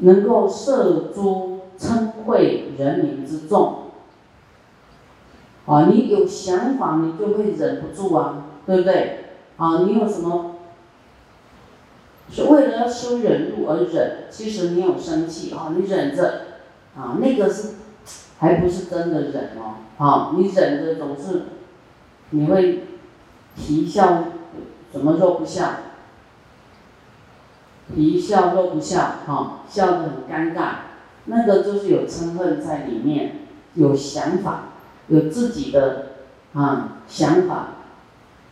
能够摄诸称会人民之众。啊，你有想法，你就会忍不住啊，对不对？啊，你有什么？是为了要修忍辱而忍，其实你有生气啊，你忍着，啊，那个是还不是真的忍哦，啊，你忍着总是你会皮笑，怎么肉不笑？皮笑肉不笑，哈，笑得很尴尬，那个就是有嗔恨在里面，有想法。有自己的啊想法，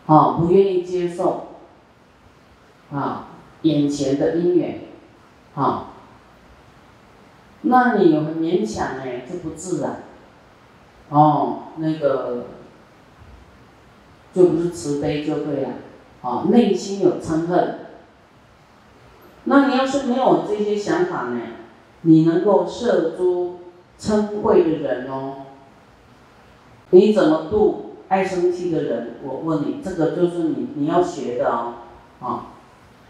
啊不愿意接受啊眼前的姻缘，啊，那你很勉强哎就不自然，哦那个就不是慈悲就对了，啊内心有嗔恨，那你要是没有这些想法呢，你能够摄诸称慧的人哦。你怎么度爱生气的人？我问你，这个就是你你要学的哦，啊，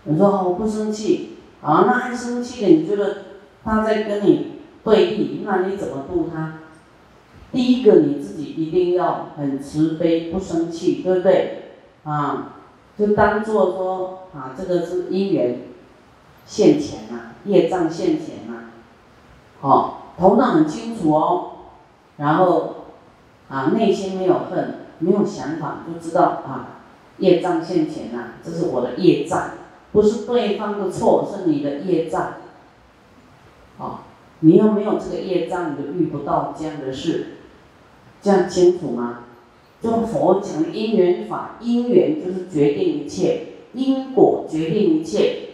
你说我不生气，啊，那爱生气的，你觉得他在跟你对立，那你怎么度他？第一个你自己一定要很慈悲，不生气，对不对？啊，就当做说啊，这个是因缘现前呐，业障现前呐，好，头脑很清楚哦，然后。啊，内心没有恨，没有想法，就知道啊，业障现前呐，这是我的业障，不是对方的错，是你的业障。啊，你要没有这个业障，你就遇不到这样的事，这样清楚吗？就佛讲的因缘法，因缘就是决定一切，因果决定一切。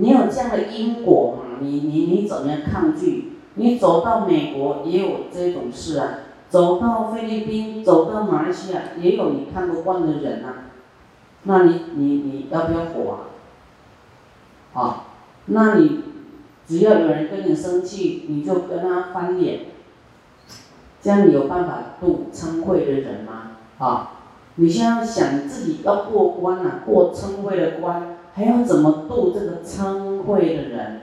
你有这样的因果嘛？你你你怎么样抗拒？你走到美国也有这种事啊。走到菲律宾，走到马来西亚，也有你看不惯的人呐。那你你你要不要火啊？啊，那你只要有人跟你生气，你就跟他翻脸，这样你有办法度称恚的人吗？啊，你现在想自己要过关呐，过称恚的关，还要怎么度这个称恚的人？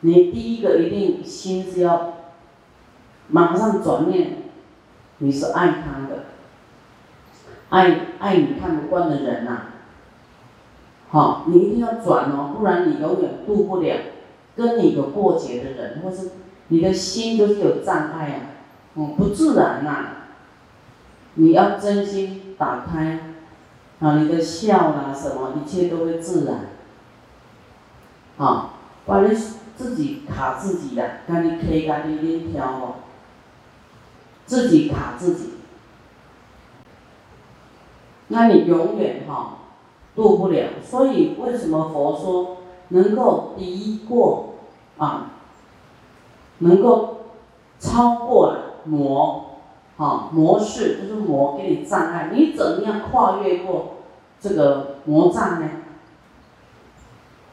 你第一个一定心是要马上转念。你是爱他的，爱爱你看不惯的人呐，好，你一定要转哦，不然你永远渡不了跟你有过节的人，或是你的心都是有障碍啊，嗯，不自然呐。你要真心打开，啊，你的笑啦什么，一切都会自然，啊，把你自己卡自己的，看你可以干你链条哦。自己卡自己，那你永远哈渡不了。所以为什么佛说能够敌过啊，能够超过了魔啊模式，就是魔给你障碍，你怎么样跨越过这个魔障呢？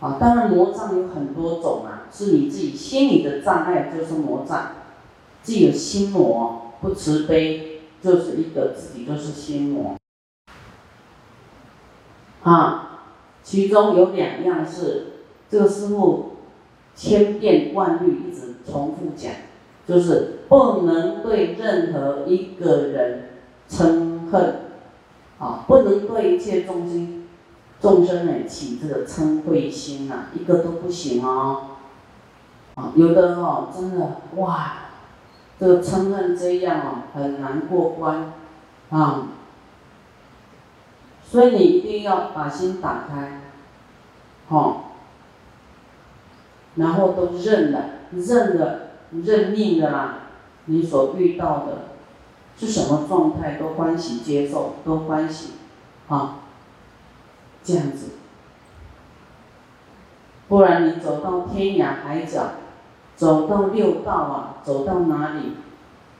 啊，当然魔障有很多种啊，是你自己心里的障碍就是魔障，自己有心魔。不慈悲就是一个自己就是心魔，啊，其中有两样是这个师傅千变万虑一直重复讲，就是不能对任何一个人嗔恨，啊，不能对一切众生众生呢起这个嗔恚心呐，一个都不行哦，啊，有的哦，真的哇。这个嗔恨这样哦，很难过关，啊，所以你一定要把心打开，好，然后都认了，认了，认命的啦，你所遇到的是什么状态都欢喜接受，都欢喜，啊，这样子，不然你走到天涯海角。走到六道啊，走到哪里，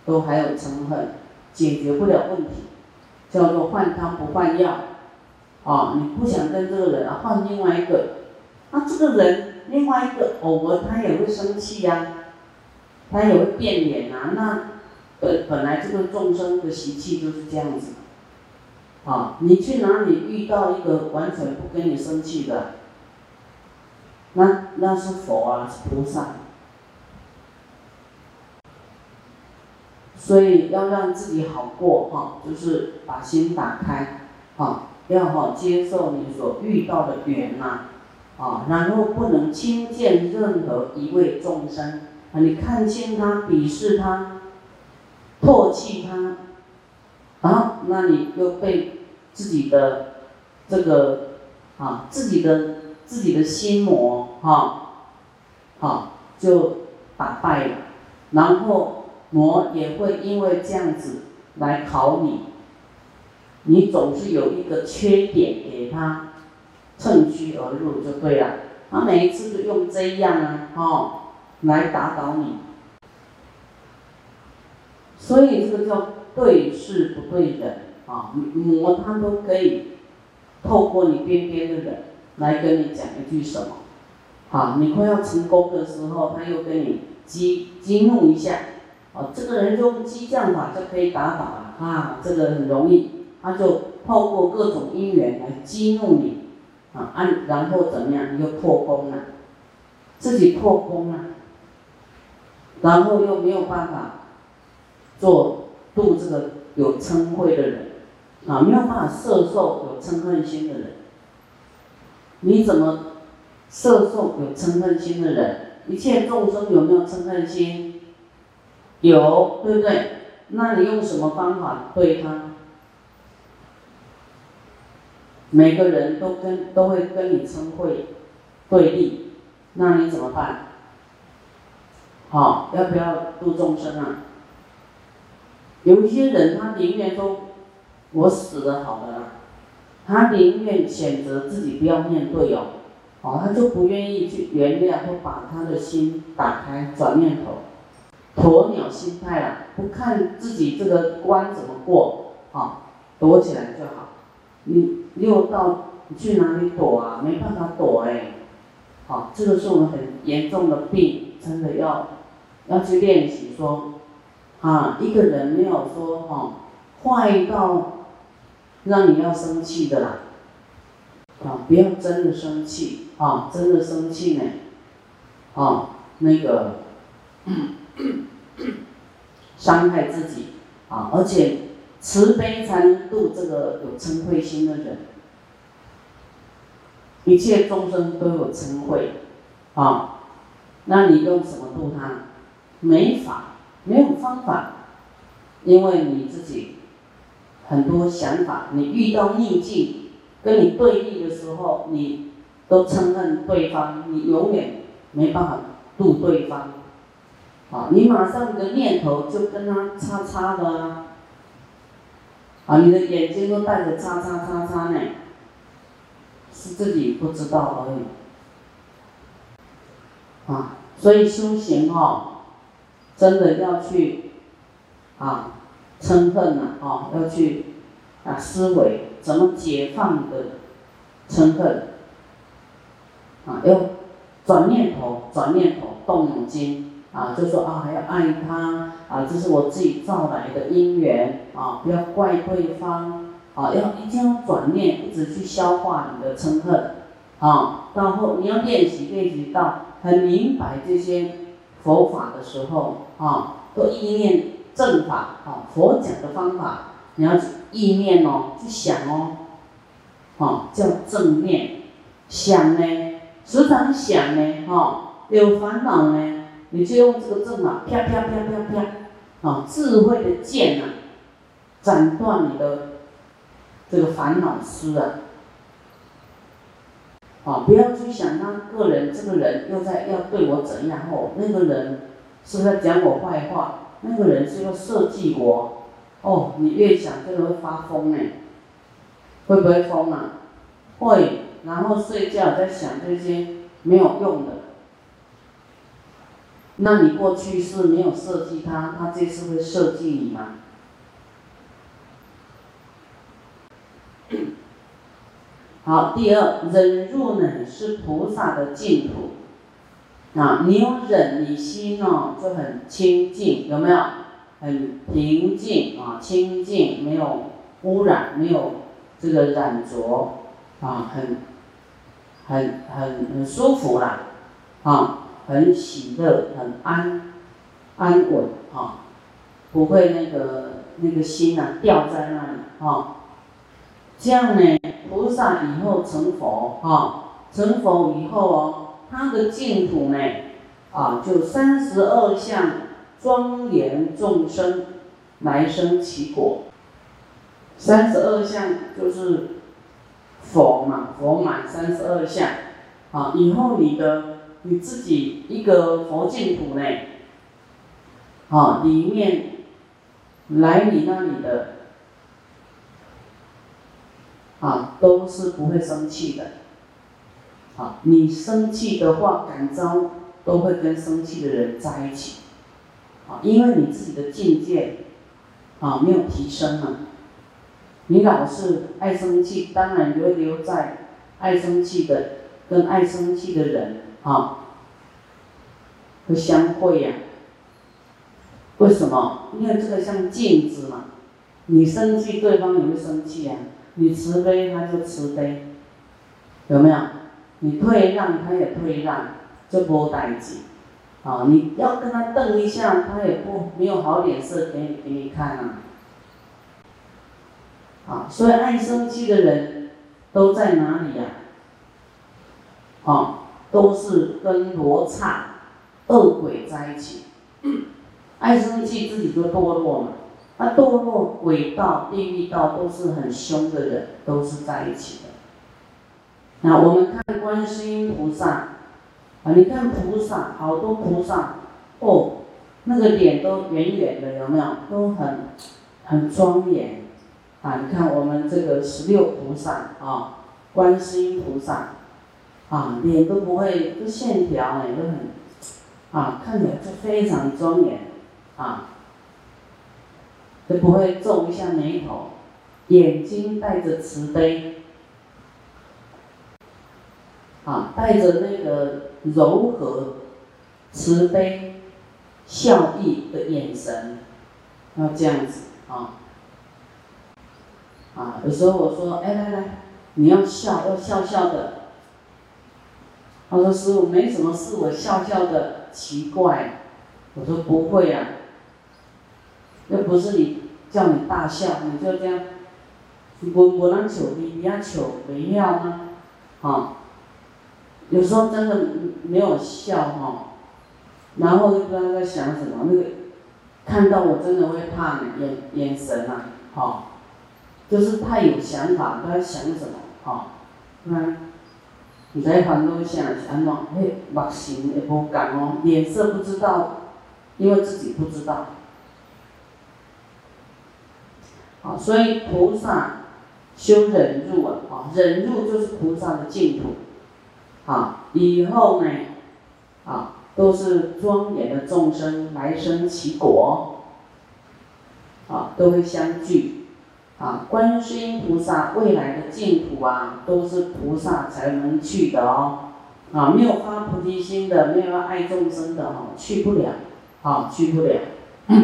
都还有嗔恨，解决不了问题，叫做换汤不换药，啊，你不想跟这个人啊，换另外一个，那这个人另外一个偶尔他也会生气呀，他也会变脸啊，那本本来这个众生的习气就是这样子，啊你去哪里遇到一个完全不跟你生气的？那那是佛啊菩萨。所以要让自己好过哈就是把心打开啊要好接受你所遇到的缘呐啊然后不能轻贱任何一位众生啊你看清他鄙视他唾弃他啊，那你又被自己的这个啊，自己的自己的心魔哈，好就打败了，然后。魔也会因为这样子来考你，你总是有一个缺点给他趁虚而入就对了。他每一次都用这样啊，哦，来打倒你。所以这个叫对事不对人啊，魔他都可以透过你边边的人来跟你讲一句什么，好，你快要成功的时候，他又跟你激激怒一下。啊，这个人用激将法就可以打倒了啊，这个很容易，他就透过各种因缘来激怒你，啊，按然后怎么样，你就破功了，自己破功了，然后又没有办法做度这个有嗔恚的人，啊，没有办法摄受有嗔恨心的人，你怎么摄受有嗔恨心的人？一切众生有没有嗔恨心？有，对不对？那你用什么方法对他？每个人都跟都会跟你称会对立，那你怎么办？好，要不要度众生啊？有一些人他宁愿说，我死了好了，他宁愿选择自己不要面对哦，哦，他就不愿意去原谅或把他的心打开，转念头。鸵鸟心态啊，不看自己这个关怎么过，啊，躲起来就好。你又到你去哪里躲啊？没办法躲哎，好，这个是我们很严重的病，真的要要去练习说，啊，一个人没有说哈坏到让你要生气的啦，啊，不要真的生气啊，真的生气呢，啊，那个。伤害自己啊！而且慈悲才能度这个有嗔恚心的人。一切众生都有嗔恚啊，那你用什么度他？没法，没有方法，因为你自己很多想法，你遇到逆境跟你对立的时候，你都嗔恨对方，你永远没办法度对方。啊，你马上你的念头就跟他叉叉的啊，啊，你的眼睛都带着叉叉叉叉呢，是自己不知道而已。啊，所以修行哈，真的要去啊，嗔恨呐，啊，要去啊，思维怎么解放的嗔恨，啊，要转念头，转念头，动脑筋。啊，就说啊，还要爱他啊，这是我自己造来的因缘啊，不要怪对方啊，要一定要转念，一直去消化你的嗔恨啊。到后你要练习练习到很明白这些佛法的时候啊，都意念正法啊，佛讲的方法，你要意念哦，去想哦，啊，叫正念，想呢，时常想呢，哈，有烦恼呢。你就用这个正法，啪啪啪啪啪，啊，智慧的剑呐，斩断你的这个烦恼丝啊，啊，不要去想那个人，这个人又在要对我怎样哦，那个人是在讲我坏话，那个人是要设计我，哦，你越想这个会发疯呢，会不会疯啊？会，然后睡觉在想这些没有用的。那你过去是没有设计他，他这次会设计你吗？好，第二，忍辱呢是菩萨的净土，啊，你有忍，你心呢就很清净，有没有？很平静啊，清净，没有污染，没有这个染浊，啊，很，很很很舒服啦，啊。很喜乐，很安安稳，哈，不会那个那个心啊掉在那里啊。这样呢，菩萨以后成佛啊，成佛以后哦，他的净土呢，啊，就三十二相庄严众生来生其果。三十二相就是佛嘛，佛满三十二相啊，以后你的你自己一个佛净土呢，啊，里面来你那里的。啊，都是不会生气的。啊，你生气的话，感召都会跟生气的人在一起。啊，因为你自己的境界啊没有提升嘛，你老是爱生气，当然就会留在爱生气的跟爱生气的人啊会相会呀。为什么？因为这个像镜子嘛，你生气，对方也会生气呀。你慈悲，他就慈悲，有没有？你退让，他也退让，就无代志。啊，你要跟他瞪一下，他也不没有好脸色给你给你看啊。啊，所以爱生气的人都在哪里呀？啊，都是跟罗刹、恶鬼在一起。爱生气，自己就堕落嘛。那堕落鬼道、地狱道都是很凶的人，都是在一起的。那我们看观世音菩萨，啊，你看菩萨，好多菩萨，哦，那个脸都圆圆的，有没有？都很很庄严。啊，你看我们这个十六菩萨啊，观世音菩萨，啊，脸都不会，都线条呢，都很，啊，看起来就非常庄严，啊。都不会皱一下眉头，眼睛带着慈悲，啊，带着那个柔和、慈悲、笑意的眼神，要这样子啊，啊，有时候我说，哎来来，你要笑，要笑笑的。他说师傅没什么事，我笑笑的，奇怪。我说不会啊。又不是你叫你大笑，你就这样，我我能求你，你要求没要吗？啊，有时候真的没有笑哈，然后就不知道在想什么，那个看到我真的会怕眼眼神啊，哈，就是太有想法，不知道想什么，哈，那，你在烦恼想安怎？嘿，目神也无敢哦，脸色不知道，因为自己不知道。好，所以菩萨修忍辱啊，忍辱就是菩萨的净土，啊，以后呢，啊，都是庄严的众生来生其果，啊，都会相聚，啊，观世音菩萨未来的净土啊，都是菩萨才能去的哦，啊，没有发菩提心的，没有爱众生的哦，去不了，啊，去不了。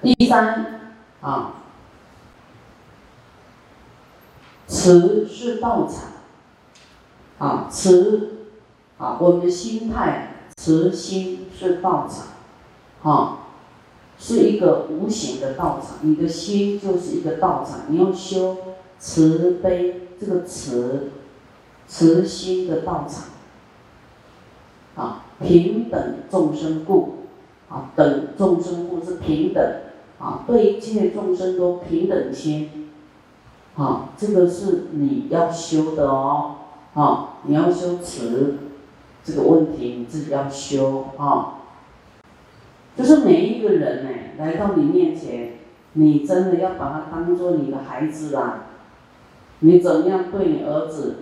第三啊，慈是道场。啊，慈啊，我们的心态慈心是道场啊，是一个无形的道场。你的心就是一个道场，你要修慈悲这个慈，慈心的道场啊，平等众生故啊，等众生故是平等。啊，对一切众生都平等心，啊，这个是你要修的哦，啊，你要修慈，这个问题你自己要修啊。就是每一个人呢，来到你面前，你真的要把他当做你的孩子啊。你怎么样对你儿子、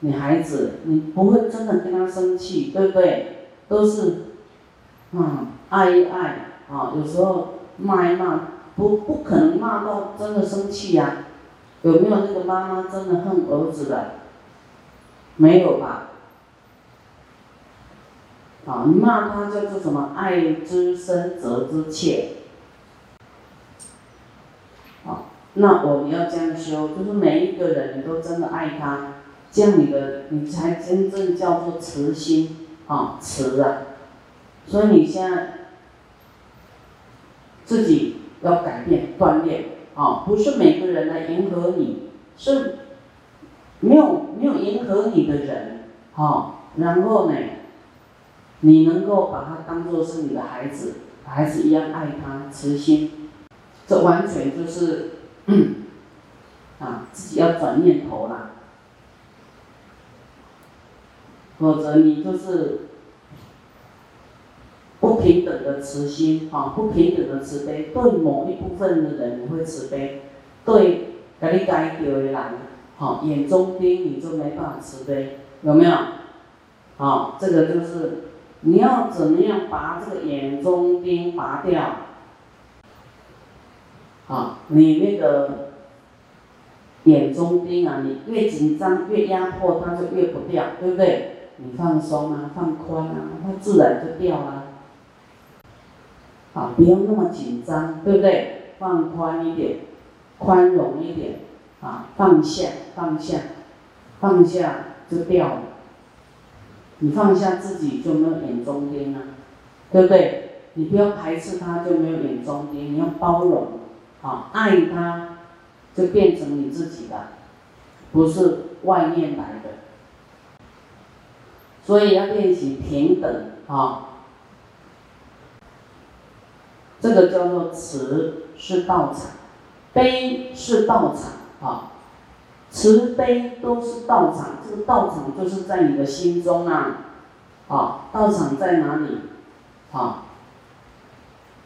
你孩子，你不会真的跟他生气，对不对？都是，嗯，爱一爱啊，有时候。骂一骂，不不可能骂到真的生气呀？有没有那个妈妈真的恨儿子的？没有吧？啊，你骂他叫做什么？爱之深责之切。啊，那我们要这样修，就是每一个人你都真的爱他，这样你的你才真正叫做慈心啊，慈啊。所以你现在。自己要改变锻炼啊，不是每个人来迎合你，是没有没有迎合你的人，好，然后呢，你能够把他当做是你的孩子，孩子一样爱他，慈心，这完全就是啊，自己要转念头了，否则你就是。不平等的慈心，哈，不平等的慈悲，对某一部分的人你会慈悲，对给你该掉的人，好，眼中钉你就没办法慈悲，有没有？好，这个就是你要怎么样把这个眼中钉拔掉？啊，你那个眼中钉啊，你越紧张越压迫，它就越不掉，对不对？你放松啊，放宽啊，它自然就掉了。啊，不用那么紧张，对不对？放宽一点，宽容一点，啊，放下，放下，放下就掉了。你放下自己就没有眼中钉了，对不对？你不要排斥他，就没有眼中钉。你要包容，啊，爱他，就变成你自己的，不是外面来的。所以要练习平等，啊。这个叫做慈是道场，悲是道场啊，慈悲都是道场。这个道场就是在你的心中啊，啊，道场在哪里？啊，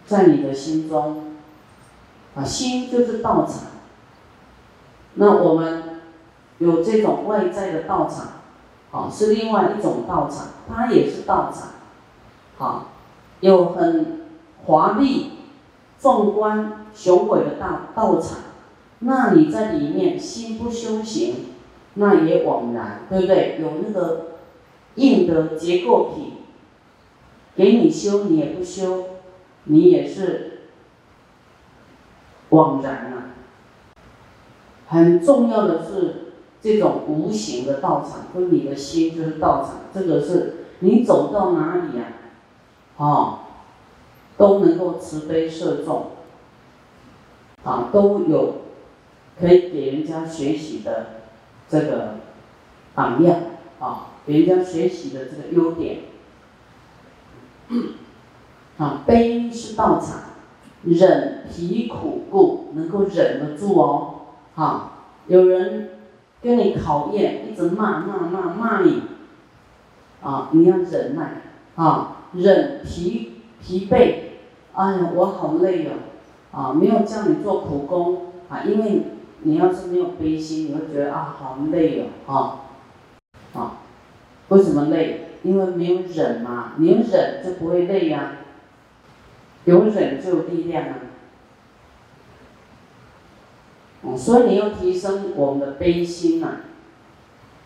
在你的心中，啊，心就是道场。那我们有这种外在的道场，啊，是另外一种道场，它也是道场，啊，有很。华丽、壮观、雄伟的大道场，那你在里面心不修行，那也枉然，对不对？有那个硬的结构体，给你修你也不修，你也是枉然啊。很重要的是这种无形的道场，跟你的心就是道场，这个是你走到哪里呀？哦。都能够慈悲摄众，啊，都有可以给人家学习的这个榜样，啊，给人家学习的这个优点，啊，悲是道场，忍疲苦故能够忍得住哦，啊，有人跟你考验，一直骂骂骂骂你，啊，你要忍耐，啊，忍疲疲惫。哎呀，我好累哦，啊，没有叫你做苦工啊，因为你要是没有悲心，你会觉得啊，好累哦，啊，啊，为什么累？因为没有忍嘛，你有忍就不会累呀，有忍就有力量啊，哦，所以你要提升我们的悲心呐，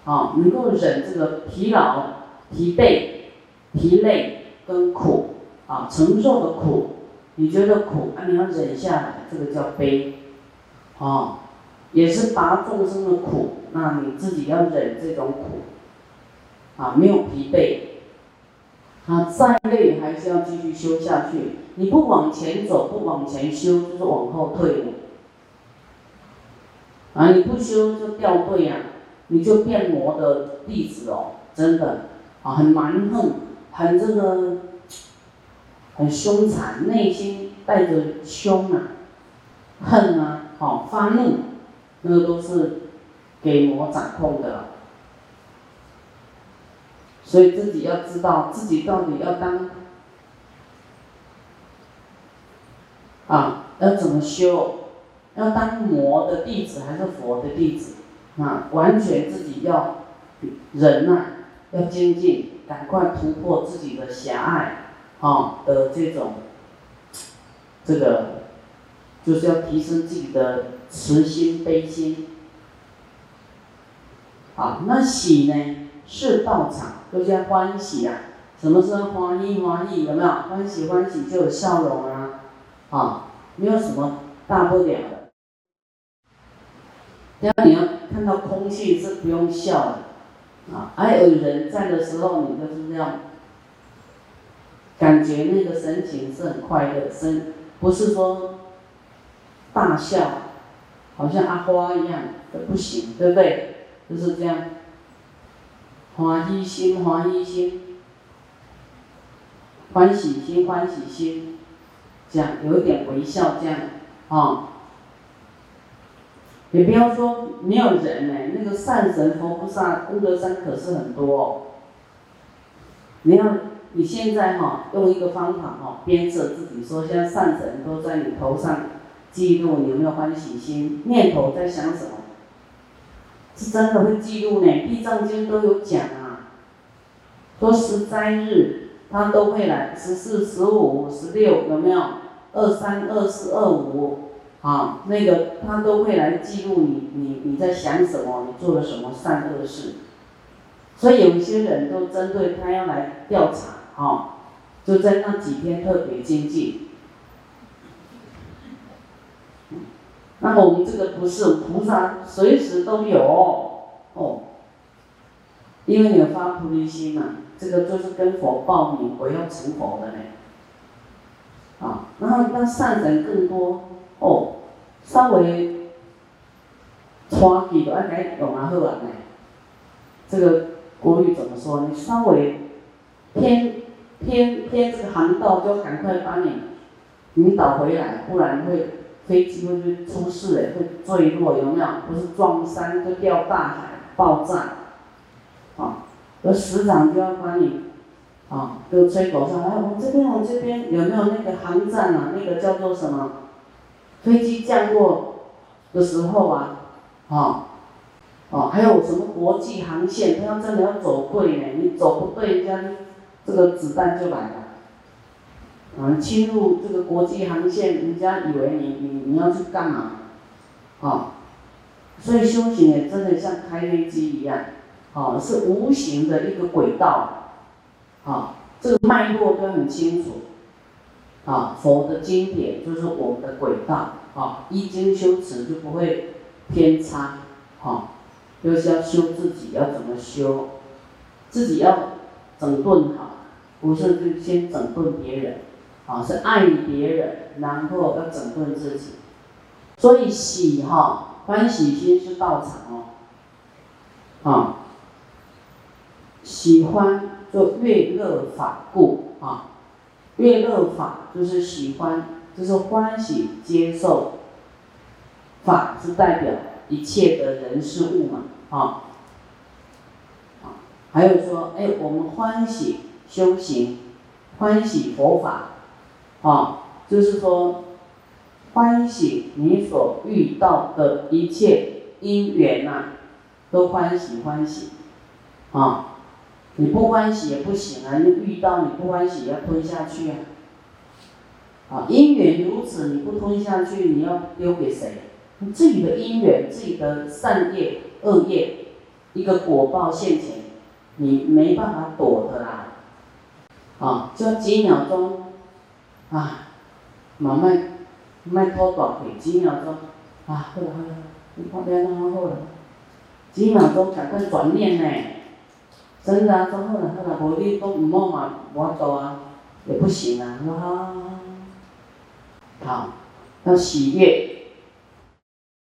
啊，能够忍这个疲劳、疲惫、疲累跟苦啊，承受的苦。你觉得苦啊？你要忍下来，这个叫悲，哦，也是拔众生的苦。那你自己要忍这种苦，啊，没有疲惫，啊，再累还是要继续修下去。你不往前走，不往前修，就是往后退了。啊，你不修就掉队呀，你就变魔的弟子哦，真的，啊，很蛮横，很这个。很凶残，内心带着凶啊、恨啊、好发怒，那个都是给魔掌控的。所以自己要知道自己到底要当啊，要怎么修？要当魔的弟子还是佛的弟子？啊，完全自己要忍耐，要精进，赶快突破自己的狭隘。啊的这种，这个就是要提升自己的慈心悲心。啊，那喜呢是道场，都叫欢喜啊。什么是欢喜欢喜？有没有欢喜欢喜就有笑容啊？啊，没有什么大不了的。只要你要看到空气是不用笑的，啊，还有人在的时候，你就是这样。感觉那个神情是很快乐，神不是说大笑，好像阿花一样都不行，对不对？就是这样，欢喜心，欢喜心，欢喜心，欢喜心，这样有一点微笑，这样啊。也不要说没有人呢，那个善神佛菩萨功德山可是很多哦。你要你现在哈用一个方法哈鞭策自己说，现在善神都在你头上记录你有没有欢喜心，念头在想什么，是真的会记录呢。地藏经都有讲啊，说十灾日他都会来，十四、十五、十六有没有？二三、二四、二五。啊，那个他都会来记录你，你你在想什么，你做了什么善恶事，所以有一些人都针对他要来调查，啊，就在那几天特别精进。那么我们这个不是菩萨，随时都有哦，因为你有发菩提心嘛，这个就是跟佛报名，我要成佛的呢，啊，然后那善人更多哦。稍微穿起都爱该用啊好啊呢。这个国语怎么说？你稍微偏偏偏这个航道，就赶快把你引导回来，不然会飞机会就出事诶，会坠落，有没有？不是撞山就掉大海，爆炸，啊，而师长就要把你啊，都吹口哨，哎，我们这边，我们这边有没有那个航站啊？那个叫做什么？飞机降落的时候啊，啊，哦，还有什么国际航线？他要真的要走对呢，你走不对，人家这个子弹就来了。啊，侵入这个国际航线，人家以为你你你要去干嘛？啊，所以修行也真的像开飞机一样，啊，是无形的一个轨道，啊，这个脉络都很清楚。啊，佛的经典就是我们的轨道啊，一经修持就不会偏差，啊，就是要修自己，要怎么修，自己要整顿好，不是就先整顿别人，啊，是爱别人，然后要整顿自己，所以喜哈，欢喜心是道场哦，啊，喜欢就悦乐法故啊。悦乐法就是喜欢，就是欢喜接受。法是代表一切的人事物嘛，啊，啊，还有说，哎，我们欢喜修行，欢喜佛法，啊，就是说，欢喜你所遇到的一切因缘呐，都欢喜欢喜，啊。你不欢喜也不行啊！你遇到你不欢喜，要吞下去啊！啊，因缘如此，你不吞下去，你要丢给谁？你自己的因缘，自己的善业、恶业，一个果报现前，你没办法躲的啦！啊，就几秒钟，啊，慢慢慢拖短腿，几秒钟，啊，好了好了，你旁边那好啦，几秒钟赶快转念呢。真的啊，说好了好了，无你都唔好嘛，我做啊，也不行啊，好，好，要喜悦